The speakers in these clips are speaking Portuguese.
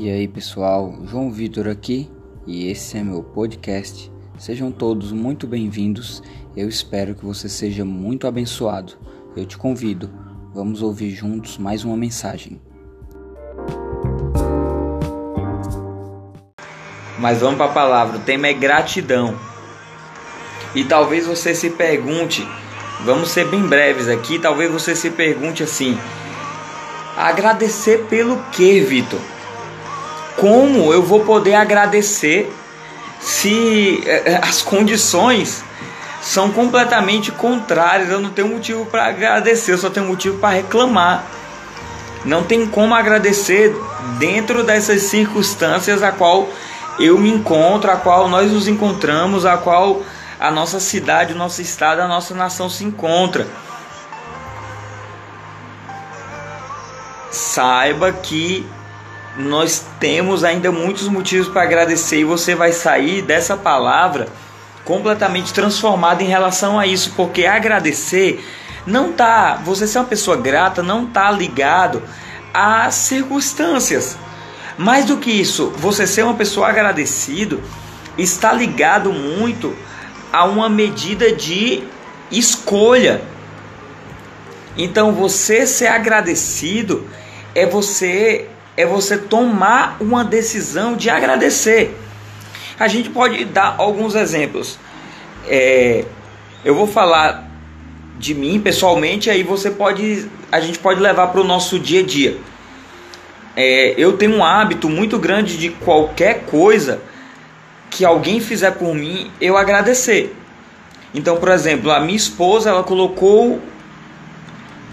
E aí pessoal, João Vitor aqui e esse é meu podcast. Sejam todos muito bem-vindos. Eu espero que você seja muito abençoado. Eu te convido, vamos ouvir juntos mais uma mensagem. Mas vamos para a palavra, o tema é gratidão. E talvez você se pergunte, vamos ser bem breves aqui, talvez você se pergunte assim: agradecer pelo que, Vitor? Como eu vou poder agradecer se eh, eh, as condições são completamente contrárias? Eu não tenho motivo para agradecer, eu só tenho motivo para reclamar. Não tem como agradecer dentro dessas circunstâncias a qual eu me encontro, a qual nós nos encontramos, a qual a nossa cidade, o nosso estado, a nossa nação se encontra. Saiba que nós temos ainda muitos motivos para agradecer e você vai sair dessa palavra completamente transformado em relação a isso, porque agradecer não tá, você ser uma pessoa grata não tá ligado às circunstâncias. Mais do que isso, você ser uma pessoa agradecido está ligado muito a uma medida de escolha. Então, você ser agradecido é você é você tomar uma decisão de agradecer. A gente pode dar alguns exemplos. É, eu vou falar de mim pessoalmente, aí você pode, a gente pode levar para o nosso dia a dia. É, eu tenho um hábito muito grande de qualquer coisa que alguém fizer por mim, eu agradecer. Então, por exemplo, a minha esposa, ela colocou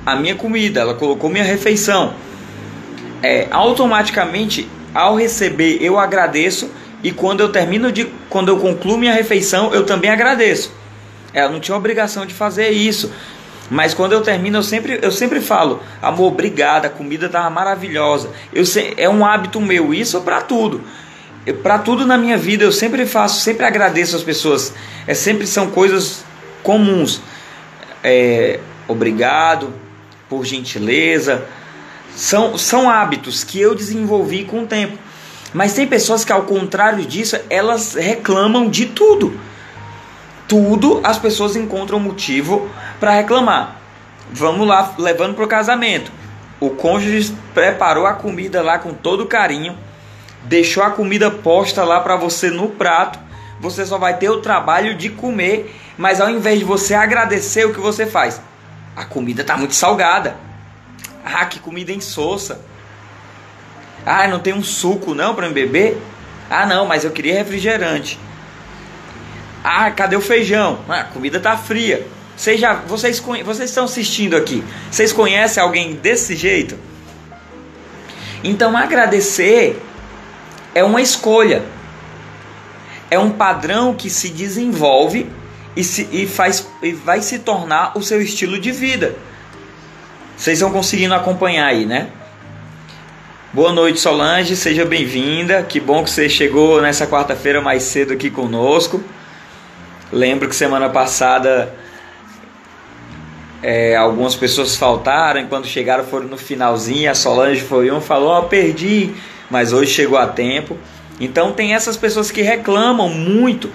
a minha comida, ela colocou minha refeição é, automaticamente ao receber eu agradeço e quando eu termino de quando eu concluo minha refeição eu também agradeço. Ela não tinha obrigação de fazer isso. Mas quando eu termino, eu sempre, eu sempre falo, amor, obrigada, a comida estava maravilhosa. Eu é um hábito meu, isso para tudo. Para tudo na minha vida eu sempre faço, sempre agradeço as pessoas. É sempre são coisas comuns. É, obrigado por gentileza, são, são hábitos que eu desenvolvi com o tempo. Mas tem pessoas que, ao contrário disso, elas reclamam de tudo. Tudo as pessoas encontram motivo para reclamar. Vamos lá, levando para o casamento. O cônjuge preparou a comida lá com todo carinho, deixou a comida posta lá para você no prato. Você só vai ter o trabalho de comer, mas ao invés de você agradecer o que você faz, a comida está muito salgada. Ah, que comida insossa. Ah, não tem um suco não para me beber? Ah, não, mas eu queria refrigerante. Ah, cadê o feijão? Ah, a comida tá fria. Vocês já, vocês, vocês estão assistindo aqui. Vocês conhecem alguém desse jeito? Então agradecer é uma escolha. É um padrão que se desenvolve e, se, e, faz, e vai se tornar o seu estilo de vida. Vocês estão conseguindo acompanhar aí, né? Boa noite, Solange, seja bem-vinda. Que bom que você chegou nessa quarta-feira mais cedo aqui conosco. Lembro que semana passada é, algumas pessoas faltaram, enquanto chegaram foram no finalzinho. A Solange foi um, falou: Ó, oh, perdi, mas hoje chegou a tempo. Então tem essas pessoas que reclamam muito.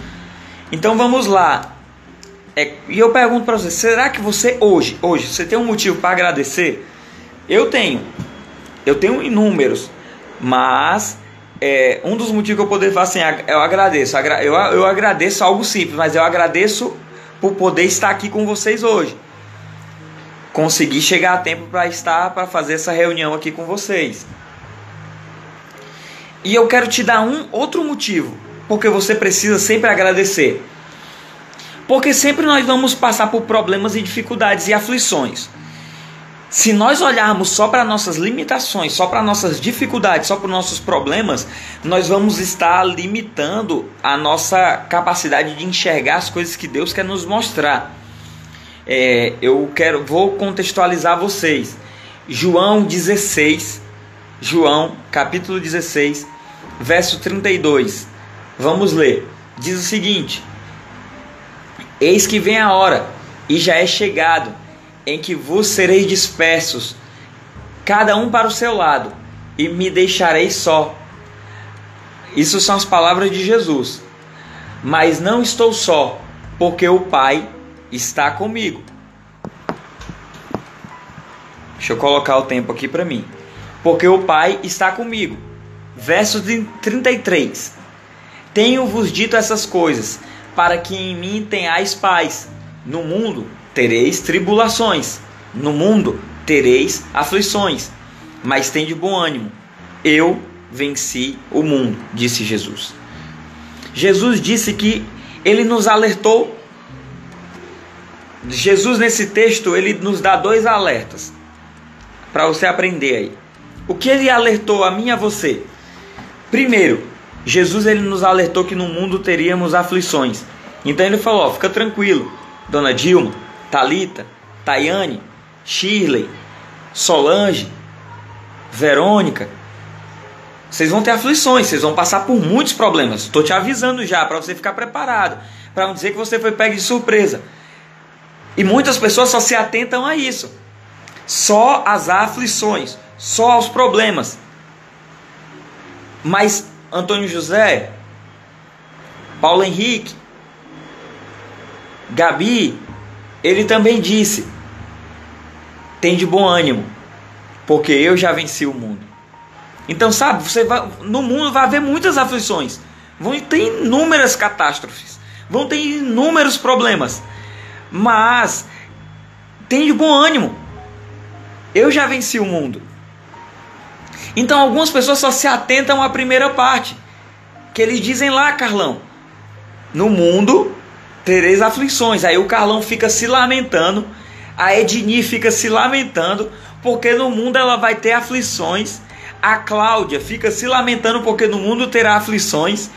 Então vamos lá. É, e eu pergunto para você, será que você hoje, hoje, você tem um motivo para agradecer? Eu tenho. Eu tenho inúmeros. Mas é, um dos motivos que eu poder falar assim, eu agradeço. Eu, eu agradeço algo simples, mas eu agradeço por poder estar aqui com vocês hoje. Conseguir chegar a tempo para estar, para fazer essa reunião aqui com vocês. E eu quero te dar um outro motivo, porque você precisa sempre agradecer. Porque sempre nós vamos passar por problemas e dificuldades e aflições. Se nós olharmos só para nossas limitações, só para nossas dificuldades, só para nossos problemas, nós vamos estar limitando a nossa capacidade de enxergar as coisas que Deus quer nos mostrar. É, eu quero, vou contextualizar vocês. João 16, João capítulo 16, verso 32. Vamos ler. Diz o seguinte: Eis que vem a hora, e já é chegado, em que vos sereis dispersos, cada um para o seu lado, e me deixareis só. Isso são as palavras de Jesus. Mas não estou só, porque o Pai está comigo. Deixa eu colocar o tempo aqui para mim. Porque o Pai está comigo. Verso 33. Tenho-vos dito essas coisas, para que em mim tenhais paz. No mundo tereis tribulações. No mundo tereis aflições. Mas tem de bom ânimo. Eu venci o mundo, disse Jesus. Jesus disse que ele nos alertou. Jesus, nesse texto, ele nos dá dois alertas para você aprender aí. O que ele alertou a mim e a você? Primeiro, Jesus ele nos alertou que no mundo teríamos aflições. Então ele falou: fica tranquilo, Dona Dilma, Talita, Tayane, Shirley, Solange, Verônica, vocês vão ter aflições, vocês vão passar por muitos problemas. Estou te avisando já para você ficar preparado, para não dizer que você foi pego de surpresa. E muitas pessoas só se atentam a isso só às aflições, só aos problemas. Mas Antônio José, Paulo Henrique, Gabi, ele também disse: tem de bom ânimo, porque eu já venci o mundo. Então, sabe, você vai, no mundo vai haver muitas aflições, vão ter inúmeras catástrofes, vão ter inúmeros problemas, mas tem de bom ânimo, eu já venci o mundo. Então algumas pessoas só se atentam à primeira parte. Que eles dizem lá, Carlão. No mundo tereis aflições. Aí o Carlão fica se lamentando. A Edni fica se lamentando. Porque no mundo ela vai ter aflições. A Cláudia fica se lamentando porque no mundo terá aflições.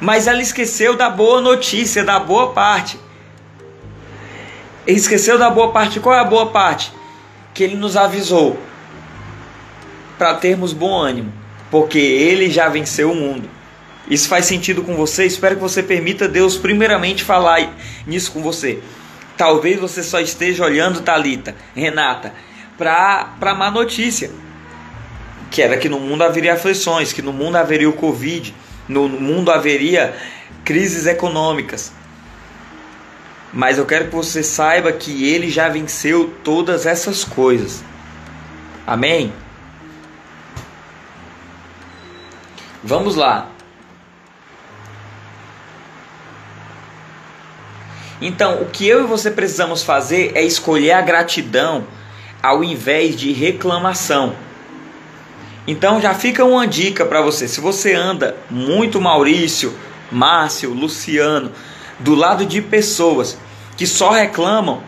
Mas ela esqueceu da boa notícia, da boa parte. Esqueceu da boa parte. Qual é a boa parte? que ele nos avisou para termos bom ânimo, porque ele já venceu o mundo. Isso faz sentido com você? Espero que você permita Deus primeiramente falar nisso com você. Talvez você só esteja olhando, Talita, Renata, para a má notícia, que era que no mundo haveria aflições, que no mundo haveria o Covid, no mundo haveria crises econômicas. Mas eu quero que você saiba que ele já venceu todas essas coisas. Amém? Vamos lá. Então, o que eu e você precisamos fazer é escolher a gratidão ao invés de reclamação. Então, já fica uma dica para você. Se você anda muito Maurício, Márcio, Luciano, do lado de pessoas que só reclamam,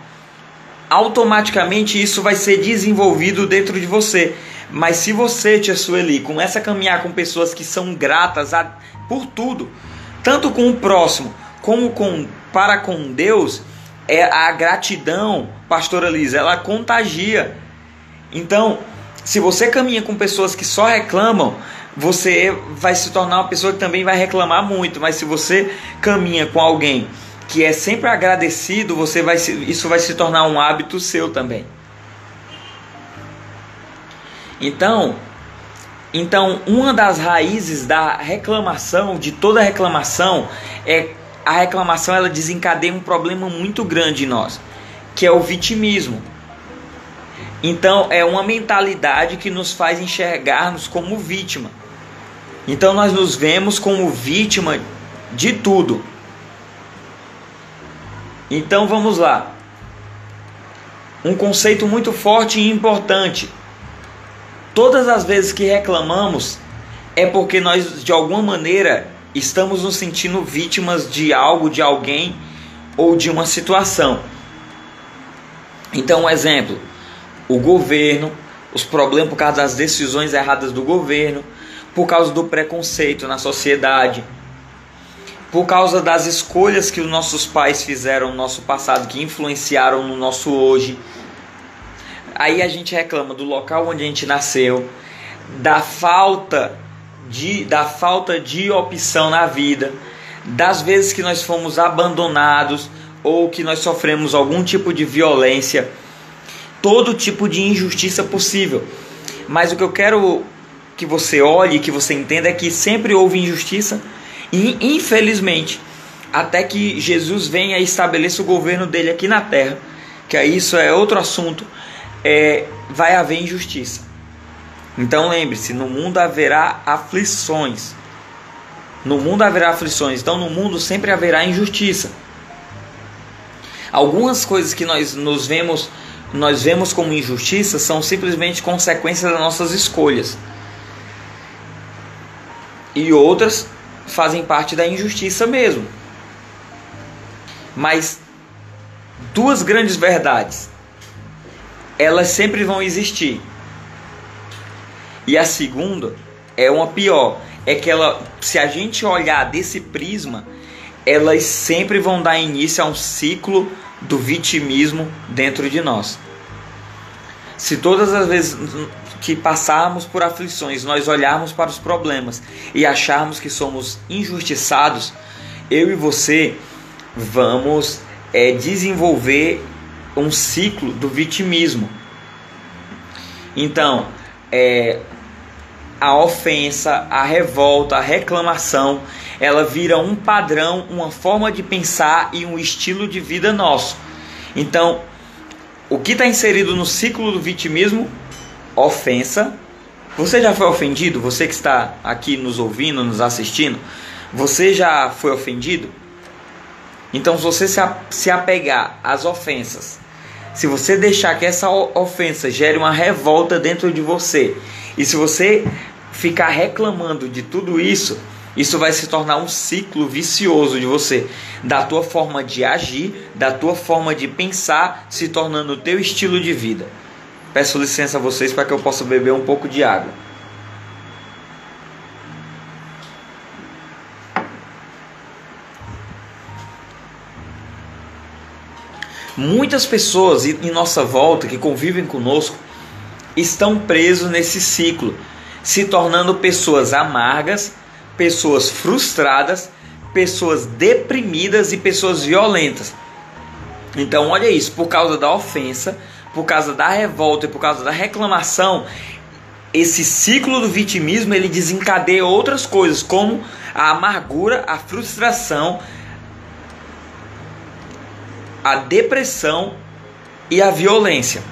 automaticamente isso vai ser desenvolvido dentro de você. Mas se você, Tia Sueli, começa a caminhar com pessoas que são gratas a, por tudo, tanto com o próximo como com para com Deus, é a gratidão, pastora Liz, ela contagia. Então, se você caminha com pessoas que só reclamam, você vai se tornar uma pessoa que também vai reclamar muito, mas se você caminha com alguém que é sempre agradecido, você vai se, isso vai se tornar um hábito seu também. Então, então uma das raízes da reclamação, de toda reclamação, é a reclamação ela desencadeia um problema muito grande em nós, que é o vitimismo. Então é uma mentalidade que nos faz enxergar-nos como vítima. Então nós nos vemos como vítima de tudo. Então vamos lá. Um conceito muito forte e importante. Todas as vezes que reclamamos é porque nós de alguma maneira estamos nos sentindo vítimas de algo, de alguém ou de uma situação. Então, um exemplo: o governo, os problemas por causa das decisões erradas do governo, por causa do preconceito na sociedade, por causa das escolhas que os nossos pais fizeram no nosso passado, que influenciaram no nosso hoje. Aí a gente reclama do local onde a gente nasceu, da falta de, da falta de opção na vida, das vezes que nós fomos abandonados ou que nós sofremos algum tipo de violência, todo tipo de injustiça possível. Mas o que eu quero que você olhe, que você entenda é que sempre houve injustiça e infelizmente até que Jesus venha e estabeleça o governo dele aqui na terra, que isso é outro assunto, é, vai haver injustiça. Então lembre-se, no mundo haverá aflições. No mundo haverá aflições, então no mundo sempre haverá injustiça. Algumas coisas que nós nos vemos, nós vemos como injustiça são simplesmente consequências das nossas escolhas. E outras fazem parte da injustiça mesmo. Mas duas grandes verdades, elas sempre vão existir. E a segunda é uma pior, é que ela, se a gente olhar desse prisma, elas sempre vão dar início a um ciclo do vitimismo dentro de nós. Se todas as vezes que passarmos por aflições, nós olharmos para os problemas e acharmos que somos injustiçados, eu e você vamos é, desenvolver um ciclo do vitimismo. Então, é, a ofensa, a revolta, a reclamação, ela vira um padrão, uma forma de pensar e um estilo de vida nosso. Então, o que está inserido no ciclo do vitimismo? Ofensa. Você já foi ofendido? Você que está aqui nos ouvindo, nos assistindo, você já foi ofendido? Então, se você se apegar às ofensas, se você deixar que essa ofensa gere uma revolta dentro de você, e se você ficar reclamando de tudo isso, isso vai se tornar um ciclo vicioso de você, da tua forma de agir, da tua forma de pensar, se tornando o teu estilo de vida. Peço licença a vocês para que eu possa beber um pouco de água. Muitas pessoas em nossa volta que convivem conosco estão presos nesse ciclo, se tornando pessoas amargas, pessoas frustradas, pessoas deprimidas e pessoas violentas. Então, olha isso, por causa da ofensa, por causa da revolta e por causa da reclamação, esse ciclo do vitimismo ele desencadeia outras coisas, como a amargura, a frustração, a depressão e a violência.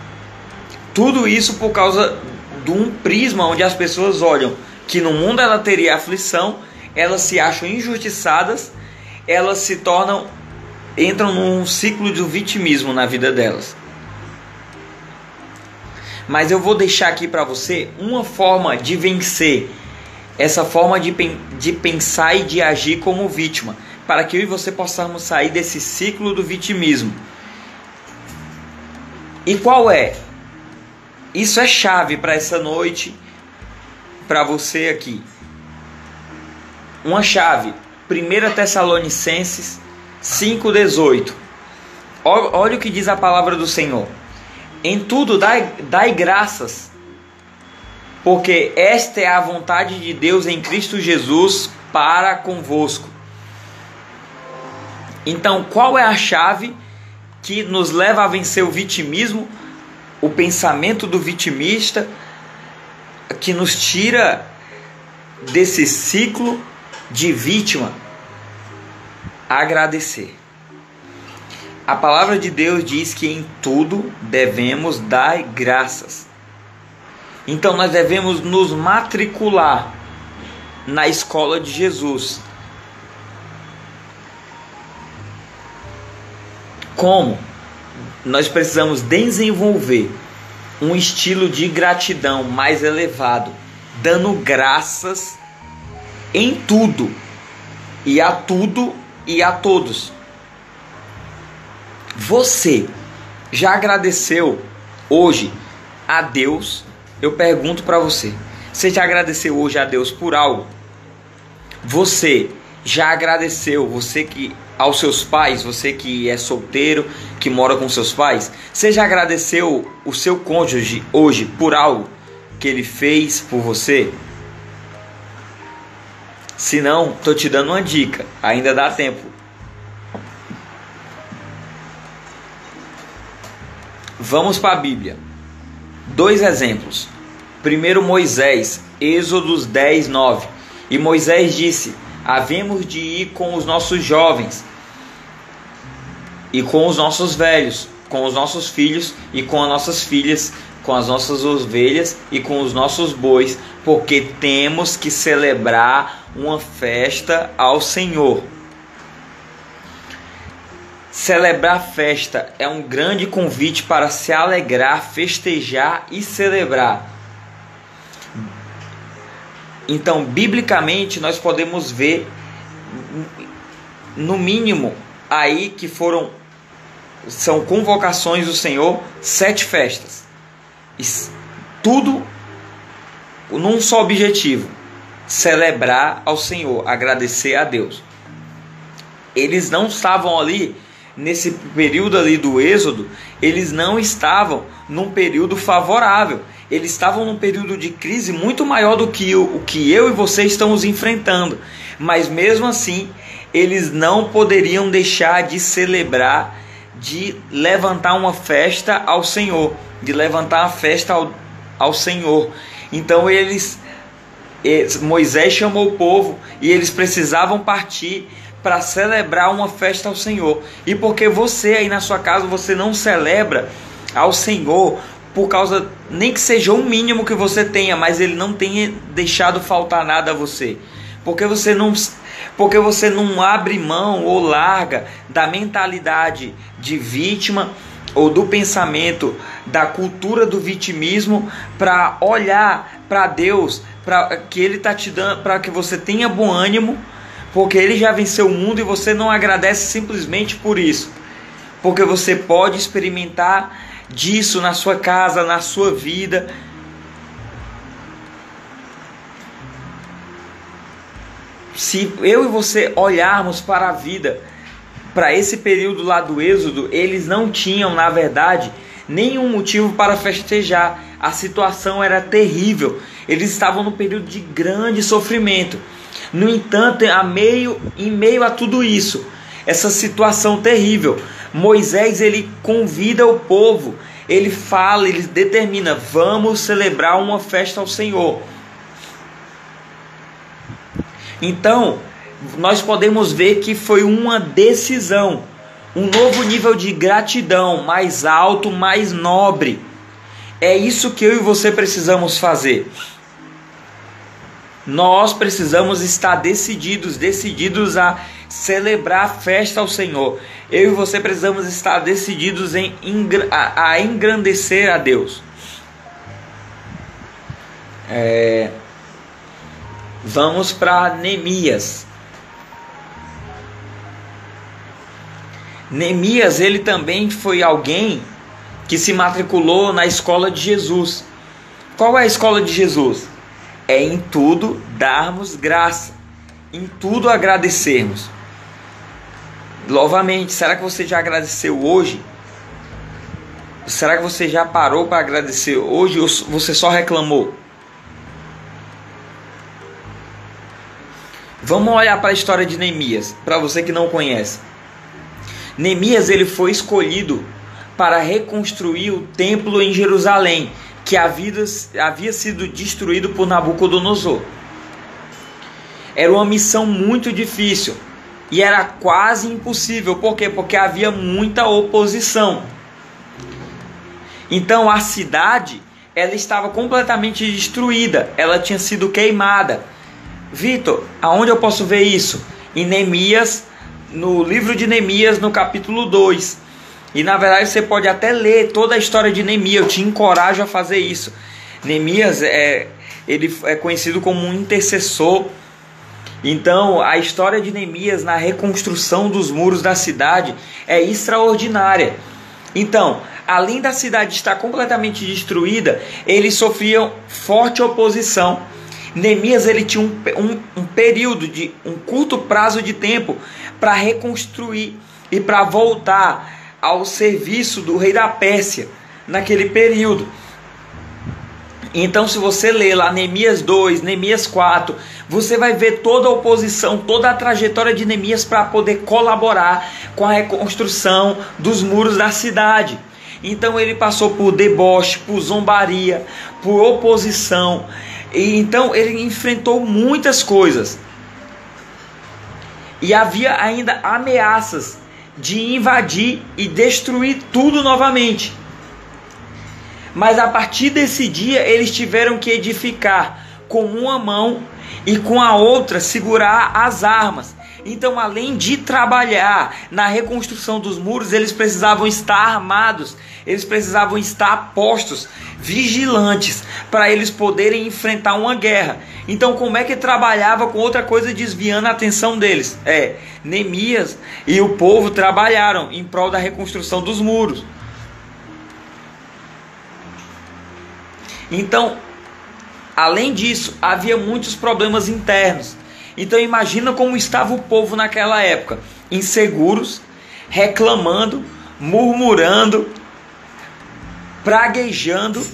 Tudo isso por causa de um prisma onde as pessoas olham que no mundo ela teria aflição, elas se acham injustiçadas, elas se tornam entram num ciclo de vitimismo na vida delas. Mas eu vou deixar aqui para você uma forma de vencer essa forma de, de pensar e de agir como vítima para que eu e você possamos sair desse ciclo do vitimismo. E qual é? Isso é chave para essa noite, para você aqui. Uma chave, 1 Tessalonicenses 5,18. Olha o que diz a palavra do Senhor. Em tudo dai, dai graças, porque esta é a vontade de Deus em Cristo Jesus para convosco. Então, qual é a chave que nos leva a vencer o vitimismo, o pensamento do vitimista, que nos tira desse ciclo de vítima? Agradecer. A palavra de Deus diz que em tudo devemos dar graças. Então nós devemos nos matricular na escola de Jesus Como? Nós precisamos desenvolver um estilo de gratidão mais elevado, dando graças em tudo e a tudo e a todos. Você já agradeceu hoje a Deus? Eu pergunto para você. Você já agradeceu hoje a Deus por algo? Você já agradeceu? Você que aos seus pais, você que é solteiro, que mora com seus pais, você já agradeceu o seu cônjuge hoje por algo que ele fez por você? Se não, tô te dando uma dica, ainda dá tempo. Vamos para a Bíblia. Dois exemplos. Primeiro Moisés, Êxodos 10, 9. E Moisés disse: Havemos de ir com os nossos jovens e com os nossos velhos, com os nossos filhos e com as nossas filhas, com as nossas ovelhas e com os nossos bois, porque temos que celebrar uma festa ao Senhor. Celebrar festa é um grande convite para se alegrar, festejar e celebrar. Então, biblicamente, nós podemos ver, no mínimo, aí que foram são convocações do Senhor, sete festas. tudo num só objetivo: celebrar ao Senhor, agradecer a Deus. Eles não estavam ali nesse período ali do Êxodo, eles não estavam num período favorável. Eles estavam num período de crise muito maior do que o, o que eu e você estamos enfrentando. Mas mesmo assim, eles não poderiam deixar de celebrar de levantar uma festa ao Senhor, de levantar a festa ao, ao Senhor. Então eles, Moisés chamou o povo e eles precisavam partir para celebrar uma festa ao Senhor. E porque você aí na sua casa você não celebra ao Senhor por causa nem que seja o mínimo que você tenha, mas ele não tenha deixado faltar nada a você. Porque você não porque você não abre mão ou larga da mentalidade de vítima ou do pensamento da cultura do vitimismo para olhar para Deus, para que ele tá te dando, para que você tenha bom ânimo, porque ele já venceu o mundo e você não agradece simplesmente por isso. Porque você pode experimentar disso na sua casa, na sua vida se eu e você olharmos para a vida, para esse período lá do Êxodo, eles não tinham, na verdade, nenhum motivo para festejar. A situação era terrível. Eles estavam no período de grande sofrimento. No entanto, a meio, em meio a tudo isso, essa situação terrível, Moisés ele convida o povo, ele fala, ele determina: vamos celebrar uma festa ao Senhor. Então, nós podemos ver que foi uma decisão, um novo nível de gratidão, mais alto, mais nobre. É isso que eu e você precisamos fazer. Nós precisamos estar decididos, decididos a celebrar a festa ao Senhor. Eu e você precisamos estar decididos em a, engrandecer a Deus. É, Vamos para Neemias. Neemias, ele também foi alguém que se matriculou na escola de Jesus. Qual é a escola de Jesus? É em tudo darmos graça, em tudo agradecermos. Novamente, será que você já agradeceu hoje? Será que você já parou para agradecer hoje ou você só reclamou? Vamos olhar para a história de Neemias, para você que não conhece. Neemias ele foi escolhido para reconstruir o templo em Jerusalém, que havia, havia sido destruído por Nabucodonosor. Era uma missão muito difícil e era quase impossível. Por quê? Porque havia muita oposição. Então a cidade ela estava completamente destruída, ela tinha sido queimada Vitor, aonde eu posso ver isso? Em Neemias, no livro de Neemias, no capítulo 2. E na verdade você pode até ler toda a história de Neemias, eu te encorajo a fazer isso. Neemias é, ele é conhecido como um intercessor. Então, a história de Neemias na reconstrução dos muros da cidade é extraordinária. Então, além da cidade estar completamente destruída, eles sofriam forte oposição. Neemias ele tinha um, um, um período de um curto prazo de tempo para reconstruir e para voltar ao serviço do rei da Pérsia naquele período. Então, se você ler lá Neemias 2, Neemias 4, você vai ver toda a oposição, toda a trajetória de Neemias para poder colaborar com a reconstrução dos muros da cidade. Então ele passou por deboche, por zombaria, por oposição. E então ele enfrentou muitas coisas. E havia ainda ameaças de invadir e destruir tudo novamente. Mas a partir desse dia eles tiveram que edificar com uma mão e com a outra segurar as armas. Então, além de trabalhar na reconstrução dos muros, eles precisavam estar armados, eles precisavam estar postos, vigilantes, para eles poderem enfrentar uma guerra. Então, como é que trabalhava com outra coisa desviando a atenção deles? É, Neemias e o povo trabalharam em prol da reconstrução dos muros. Então, além disso, havia muitos problemas internos. Então imagina como estava o povo naquela época, inseguros, reclamando, murmurando, praguejando.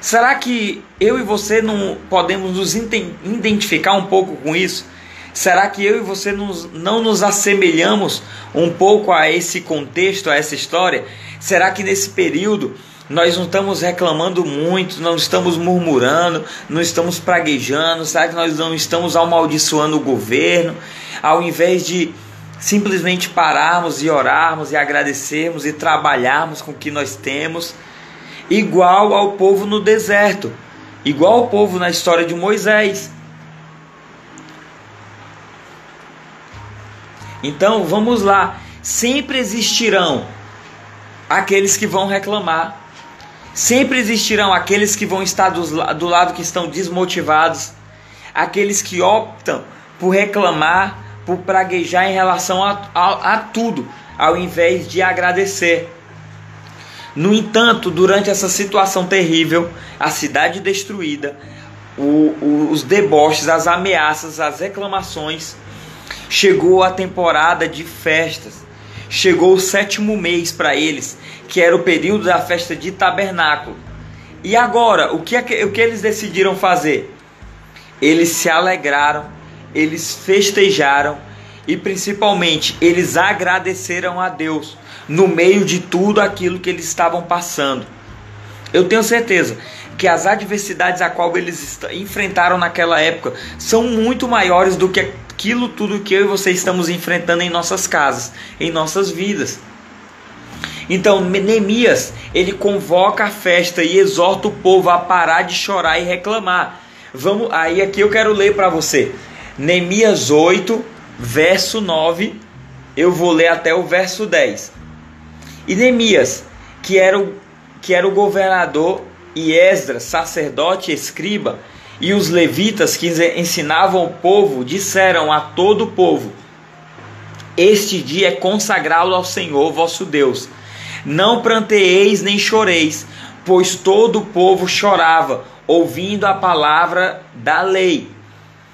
Será que eu e você não podemos nos identificar um pouco com isso? Será que eu e você não nos assemelhamos um pouco a esse contexto, a essa história? Será que nesse período nós não estamos reclamando muito, não estamos murmurando, não estamos praguejando, que nós não estamos amaldiçoando o governo? Ao invés de simplesmente pararmos e orarmos e agradecermos e trabalharmos com o que nós temos, igual ao povo no deserto, igual ao povo na história de Moisés. Então vamos lá, sempre existirão aqueles que vão reclamar, Sempre existirão aqueles que vão estar do, do lado que estão desmotivados, aqueles que optam por reclamar, por praguejar em relação a, a, a tudo, ao invés de agradecer. No entanto, durante essa situação terrível, a cidade destruída, o, o, os deboches, as ameaças, as reclamações, chegou a temporada de festas, chegou o sétimo mês para eles, que era o período da festa de tabernáculo. E agora, o que, é o que eles decidiram fazer? Eles se alegraram, eles festejaram e principalmente eles agradeceram a Deus no meio de tudo aquilo que eles estavam passando. Eu tenho certeza que as adversidades a qual eles enfrentaram naquela época são muito maiores do que aquilo tudo que eu e você estamos enfrentando em nossas casas, em nossas vidas. Então, Neemias, ele convoca a festa e exorta o povo a parar de chorar e reclamar. Vamos, aí aqui eu quero ler para você. Neemias 8, verso 9, eu vou ler até o verso 10. E Neemias, que era o, que era o governador, e Esdras, sacerdote e escriba, e os levitas que ensinavam o povo, disseram a todo o povo: Este dia é consagrado ao Senhor vosso Deus não pranteeis nem choreis, pois todo o povo chorava, ouvindo a palavra da lei.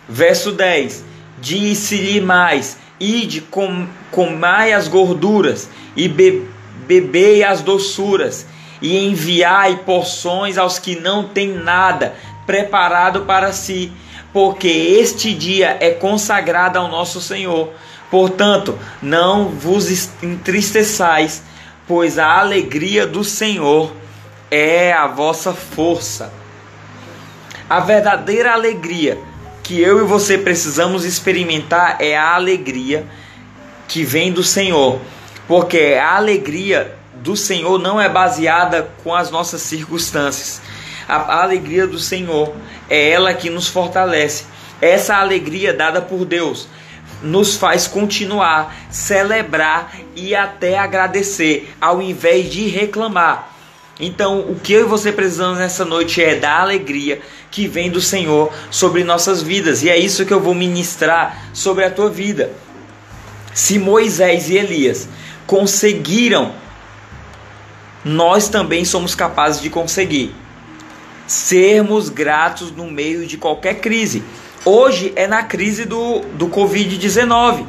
Verso 10: Disse-lhe mais: Ide, com, comai as gorduras, e be, bebei as doçuras, e enviai porções aos que não têm nada preparado para si, porque este dia é consagrado ao nosso Senhor. Portanto, não vos entristeçais pois a alegria do Senhor é a vossa força. A verdadeira alegria que eu e você precisamos experimentar é a alegria que vem do Senhor, porque a alegria do Senhor não é baseada com as nossas circunstâncias. A alegria do Senhor é ela que nos fortalece. Essa alegria dada por Deus nos faz continuar, celebrar e até agradecer, ao invés de reclamar. Então, o que eu e você precisamos nessa noite é da alegria que vem do Senhor sobre nossas vidas, e é isso que eu vou ministrar sobre a tua vida. Se Moisés e Elias conseguiram, nós também somos capazes de conseguir. Sermos gratos no meio de qualquer crise. Hoje é na crise do, do Covid-19.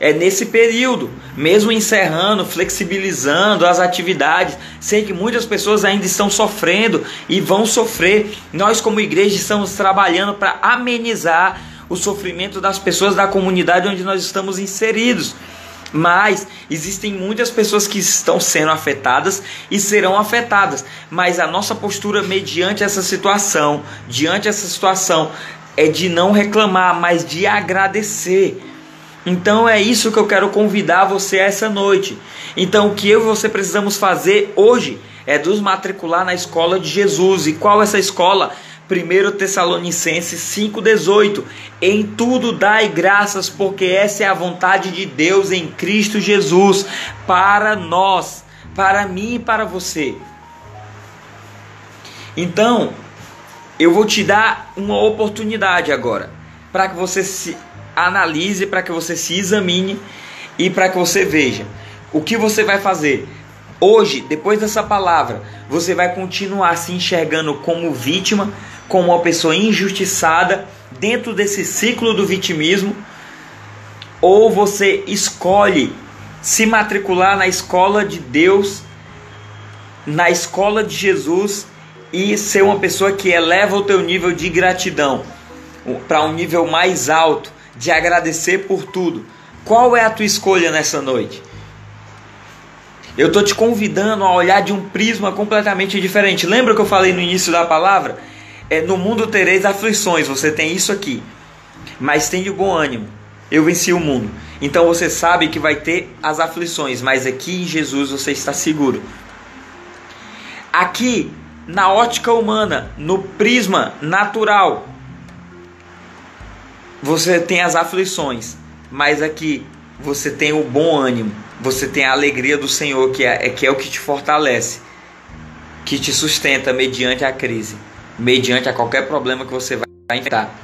É nesse período, mesmo encerrando, flexibilizando as atividades, sei que muitas pessoas ainda estão sofrendo e vão sofrer. Nós, como igreja, estamos trabalhando para amenizar o sofrimento das pessoas da comunidade onde nós estamos inseridos. Mas existem muitas pessoas que estão sendo afetadas e serão afetadas. Mas a nossa postura mediante essa situação, diante essa situação, é de não reclamar, mas de agradecer. Então é isso que eu quero convidar você essa noite. Então o que eu e você precisamos fazer hoje é nos matricular na escola de Jesus. E qual é essa escola? 1 Tessalonicenses 5,18: Em tudo dai graças, porque essa é a vontade de Deus em Cristo Jesus para nós, para mim e para você. Então, eu vou te dar uma oportunidade agora para que você se analise, para que você se examine e para que você veja o que você vai fazer. Hoje, depois dessa palavra, você vai continuar se enxergando como vítima, como uma pessoa injustiçada dentro desse ciclo do vitimismo, ou você escolhe se matricular na escola de Deus, na escola de Jesus e ser uma pessoa que eleva o teu nível de gratidão para um nível mais alto, de agradecer por tudo. Qual é a tua escolha nessa noite? Eu estou te convidando a olhar de um prisma completamente diferente. Lembra que eu falei no início da palavra? É, no mundo tereis aflições, você tem isso aqui. Mas tem de bom ânimo. Eu venci o mundo. Então você sabe que vai ter as aflições, mas aqui em Jesus você está seguro. Aqui, na ótica humana, no prisma natural, você tem as aflições, mas aqui você tem o bom ânimo, você tem a alegria do Senhor, que é, que é o que te fortalece, que te sustenta mediante a crise mediante a qualquer problema que você vai enfrentar.